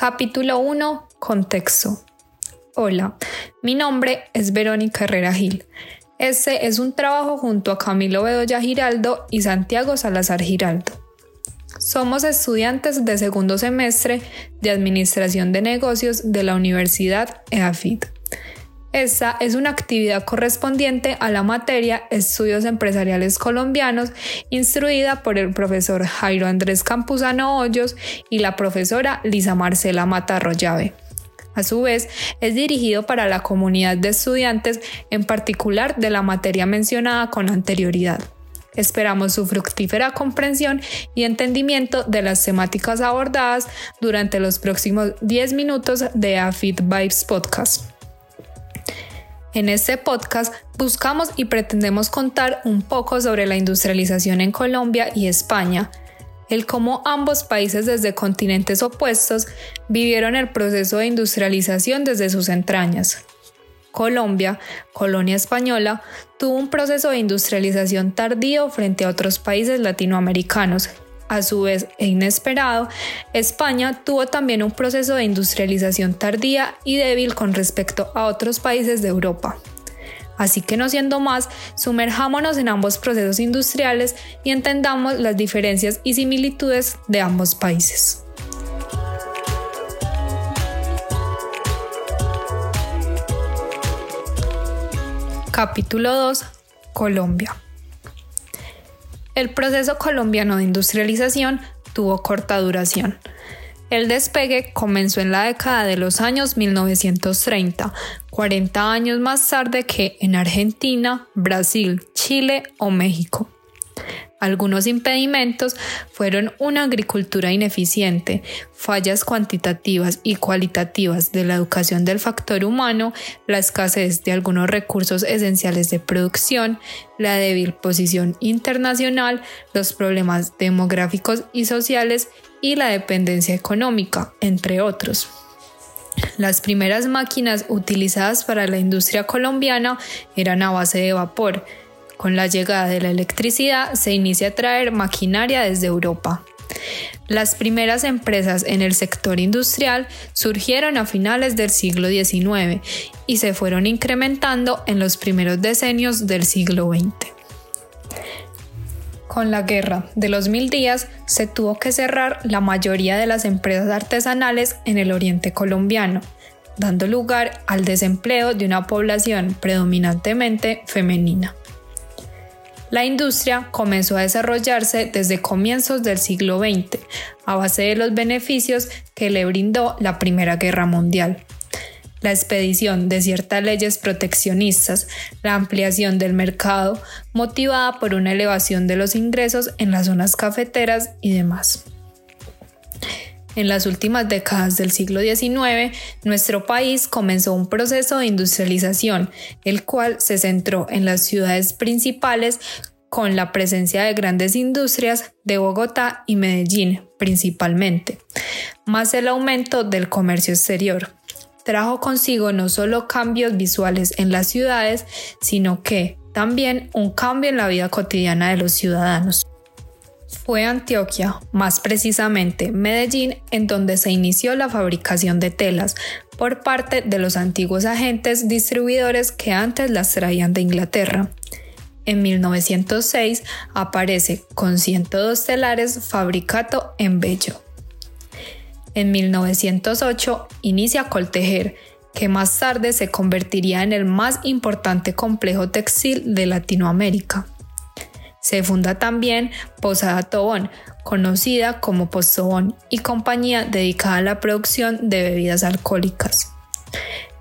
Capítulo 1. Contexto. Hola, mi nombre es Verónica Herrera Gil. Este es un trabajo junto a Camilo Bedoya Giraldo y Santiago Salazar Giraldo. Somos estudiantes de segundo semestre de Administración de Negocios de la Universidad EAFIT. Esta es una actividad correspondiente a la materia Estudios Empresariales Colombianos, instruida por el profesor Jairo Andrés Campuzano Hoyos y la profesora Lisa Marcela Matarroyave. A su vez, es dirigido para la comunidad de estudiantes, en particular de la materia mencionada con anterioridad. Esperamos su fructífera comprensión y entendimiento de las temáticas abordadas durante los próximos 10 minutos de AFIT Vibes Podcast. En este podcast buscamos y pretendemos contar un poco sobre la industrialización en Colombia y España, el cómo ambos países desde continentes opuestos vivieron el proceso de industrialización desde sus entrañas. Colombia, colonia española, tuvo un proceso de industrialización tardío frente a otros países latinoamericanos a su vez e inesperado, España tuvo también un proceso de industrialización tardía y débil con respecto a otros países de Europa. Así que no siendo más, sumerjámonos en ambos procesos industriales y entendamos las diferencias y similitudes de ambos países. Capítulo 2. Colombia. El proceso colombiano de industrialización tuvo corta duración. El despegue comenzó en la década de los años 1930, 40 años más tarde que en Argentina, Brasil, Chile o México. Algunos impedimentos fueron una agricultura ineficiente, fallas cuantitativas y cualitativas de la educación del factor humano, la escasez de algunos recursos esenciales de producción, la débil posición internacional, los problemas demográficos y sociales y la dependencia económica, entre otros. Las primeras máquinas utilizadas para la industria colombiana eran a base de vapor, con la llegada de la electricidad se inicia a traer maquinaria desde Europa. Las primeras empresas en el sector industrial surgieron a finales del siglo XIX y se fueron incrementando en los primeros decenios del siglo XX. Con la guerra de los mil días se tuvo que cerrar la mayoría de las empresas artesanales en el oriente colombiano, dando lugar al desempleo de una población predominantemente femenina. La industria comenzó a desarrollarse desde comienzos del siglo XX, a base de los beneficios que le brindó la Primera Guerra Mundial. La expedición de ciertas leyes proteccionistas, la ampliación del mercado, motivada por una elevación de los ingresos en las zonas cafeteras y demás. En las últimas décadas del siglo XIX, nuestro país comenzó un proceso de industrialización, el cual se centró en las ciudades principales con la presencia de grandes industrias de Bogotá y Medellín principalmente, más el aumento del comercio exterior. Trajo consigo no solo cambios visuales en las ciudades, sino que también un cambio en la vida cotidiana de los ciudadanos. Fue Antioquia, más precisamente Medellín, en donde se inició la fabricación de telas por parte de los antiguos agentes distribuidores que antes las traían de Inglaterra. En 1906 aparece con 102 telares Fabricato en Bello. En 1908 inicia Coltejer, que más tarde se convertiría en el más importante complejo textil de Latinoamérica. Se funda también Posada Tobón, conocida como Postobón, y compañía dedicada a la producción de bebidas alcohólicas.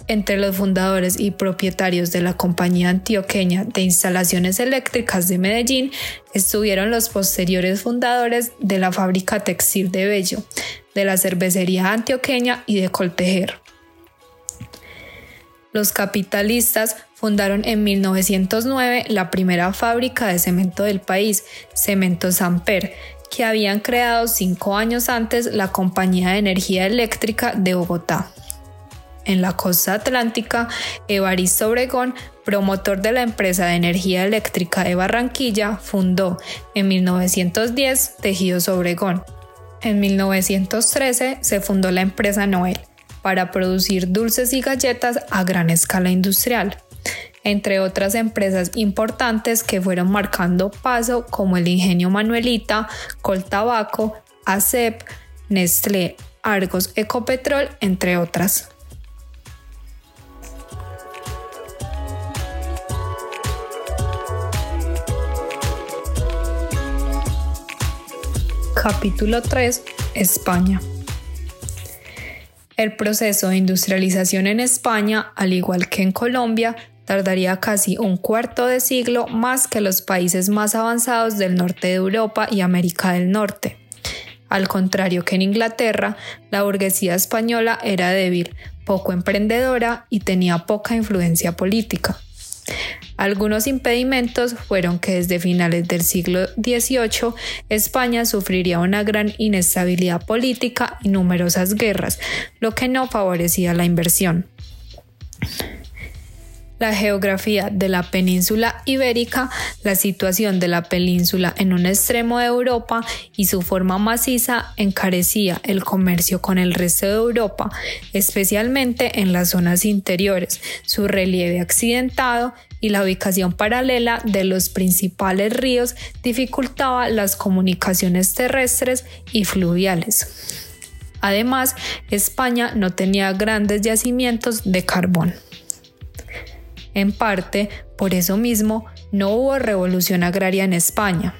Entre los fundadores y propietarios de la compañía antioqueña de instalaciones eléctricas de Medellín estuvieron los posteriores fundadores de la fábrica textil de Bello, de la cervecería antioqueña y de Coltejer. Los capitalistas fundaron en 1909 la primera fábrica de cemento del país, Cemento Samper, que habían creado cinco años antes la Compañía de Energía Eléctrica de Bogotá. En la costa atlántica, Evaristo Obregón, promotor de la empresa de energía eléctrica de Barranquilla, fundó en 1910 Tejidos Obregón, En 1913 se fundó la empresa Noel para producir dulces y galletas a gran escala industrial, entre otras empresas importantes que fueron marcando paso como el Ingenio Manuelita, Coltabaco, ACEP, Nestlé, Argos Ecopetrol, entre otras. Capítulo 3. España. El proceso de industrialización en España, al igual que en Colombia, tardaría casi un cuarto de siglo más que los países más avanzados del norte de Europa y América del Norte. Al contrario que en Inglaterra, la burguesía española era débil, poco emprendedora y tenía poca influencia política. Algunos impedimentos fueron que desde finales del siglo XVIII España sufriría una gran inestabilidad política y numerosas guerras, lo que no favorecía la inversión. La geografía de la península ibérica, la situación de la península en un extremo de Europa y su forma maciza encarecía el comercio con el resto de Europa, especialmente en las zonas interiores, su relieve accidentado y la ubicación paralela de los principales ríos dificultaba las comunicaciones terrestres y fluviales. Además, España no tenía grandes yacimientos de carbón. En parte, por eso mismo, no hubo revolución agraria en España.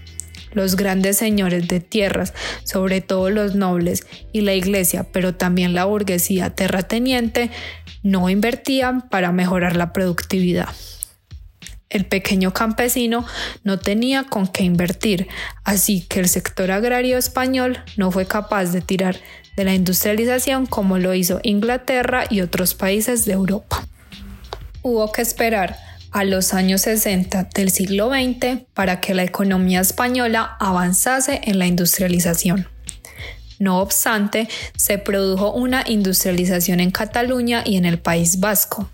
Los grandes señores de tierras, sobre todo los nobles y la iglesia, pero también la burguesía terrateniente, no invertían para mejorar la productividad. El pequeño campesino no tenía con qué invertir, así que el sector agrario español no fue capaz de tirar de la industrialización como lo hizo Inglaterra y otros países de Europa. Hubo que esperar a los años 60 del siglo XX para que la economía española avanzase en la industrialización. No obstante, se produjo una industrialización en Cataluña y en el País Vasco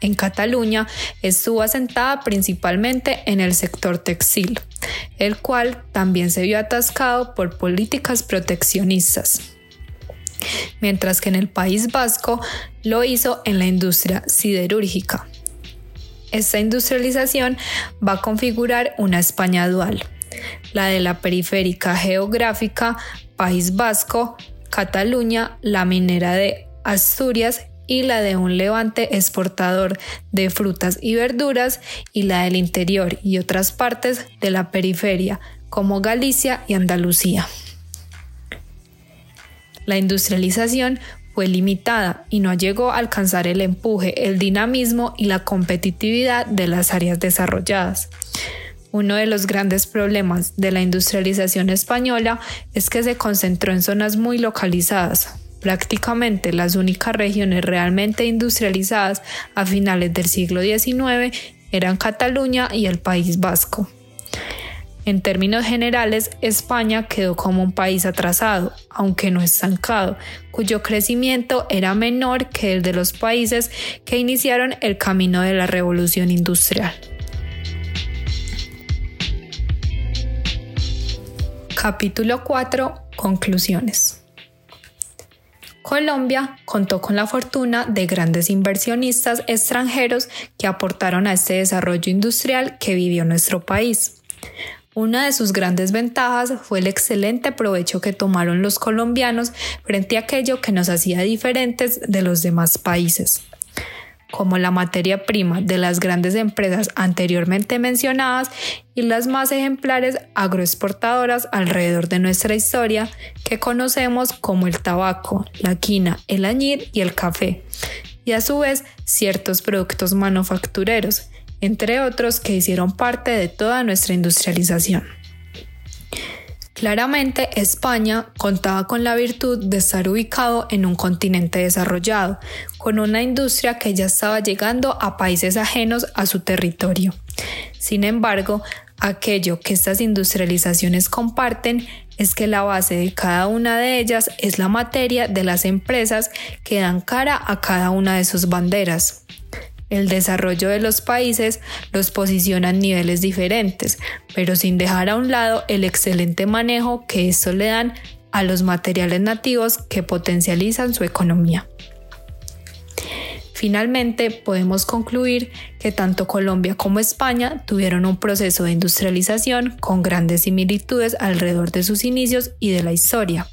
en Cataluña estuvo asentada principalmente en el sector textil, el cual también se vio atascado por políticas proteccionistas. Mientras que en el País Vasco lo hizo en la industria siderúrgica. Esta industrialización va a configurar una España dual, la de la periférica geográfica País Vasco, Cataluña, la minera de Asturias y la de un levante exportador de frutas y verduras y la del interior y otras partes de la periferia como Galicia y Andalucía. La industrialización fue limitada y no llegó a alcanzar el empuje, el dinamismo y la competitividad de las áreas desarrolladas. Uno de los grandes problemas de la industrialización española es que se concentró en zonas muy localizadas, Prácticamente las únicas regiones realmente industrializadas a finales del siglo XIX eran Cataluña y el País Vasco. En términos generales, España quedó como un país atrasado, aunque no estancado, cuyo crecimiento era menor que el de los países que iniciaron el camino de la revolución industrial. Capítulo 4. Conclusiones. Colombia contó con la fortuna de grandes inversionistas extranjeros que aportaron a este desarrollo industrial que vivió nuestro país. Una de sus grandes ventajas fue el excelente provecho que tomaron los colombianos frente a aquello que nos hacía diferentes de los demás países. Como la materia prima de las grandes empresas anteriormente mencionadas y las más ejemplares agroexportadoras alrededor de nuestra historia que conocemos como el tabaco, la quina, el añil y el café, y a su vez ciertos productos manufactureros, entre otros que hicieron parte de toda nuestra industrialización. Claramente, España contaba con la virtud de estar ubicado en un continente desarrollado, con una industria que ya estaba llegando a países ajenos a su territorio. Sin embargo, aquello que estas industrializaciones comparten es que la base de cada una de ellas es la materia de las empresas que dan cara a cada una de sus banderas. El desarrollo de los países los posiciona en niveles diferentes, pero sin dejar a un lado el excelente manejo que esto le dan a los materiales nativos que potencializan su economía. Finalmente, podemos concluir que tanto Colombia como España tuvieron un proceso de industrialización con grandes similitudes alrededor de sus inicios y de la historia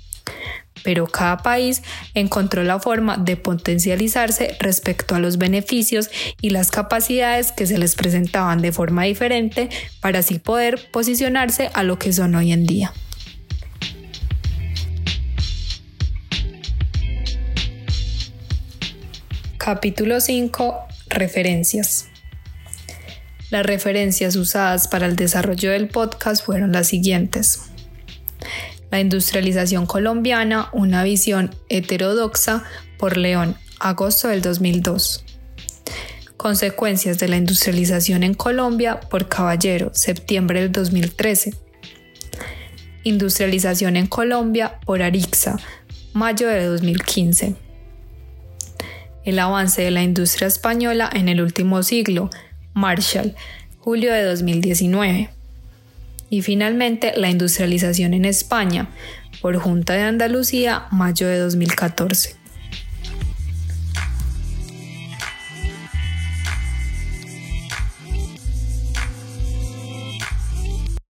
pero cada país encontró la forma de potencializarse respecto a los beneficios y las capacidades que se les presentaban de forma diferente para así poder posicionarse a lo que son hoy en día. Capítulo 5. Referencias. Las referencias usadas para el desarrollo del podcast fueron las siguientes. La industrialización colombiana, una visión heterodoxa por León, agosto del 2002. Consecuencias de la industrialización en Colombia por Caballero, septiembre del 2013. Industrialización en Colombia por Arixa, mayo de 2015. El avance de la industria española en el último siglo, Marshall, julio de 2019 y finalmente la industrialización en España por Junta de Andalucía, mayo de 2014.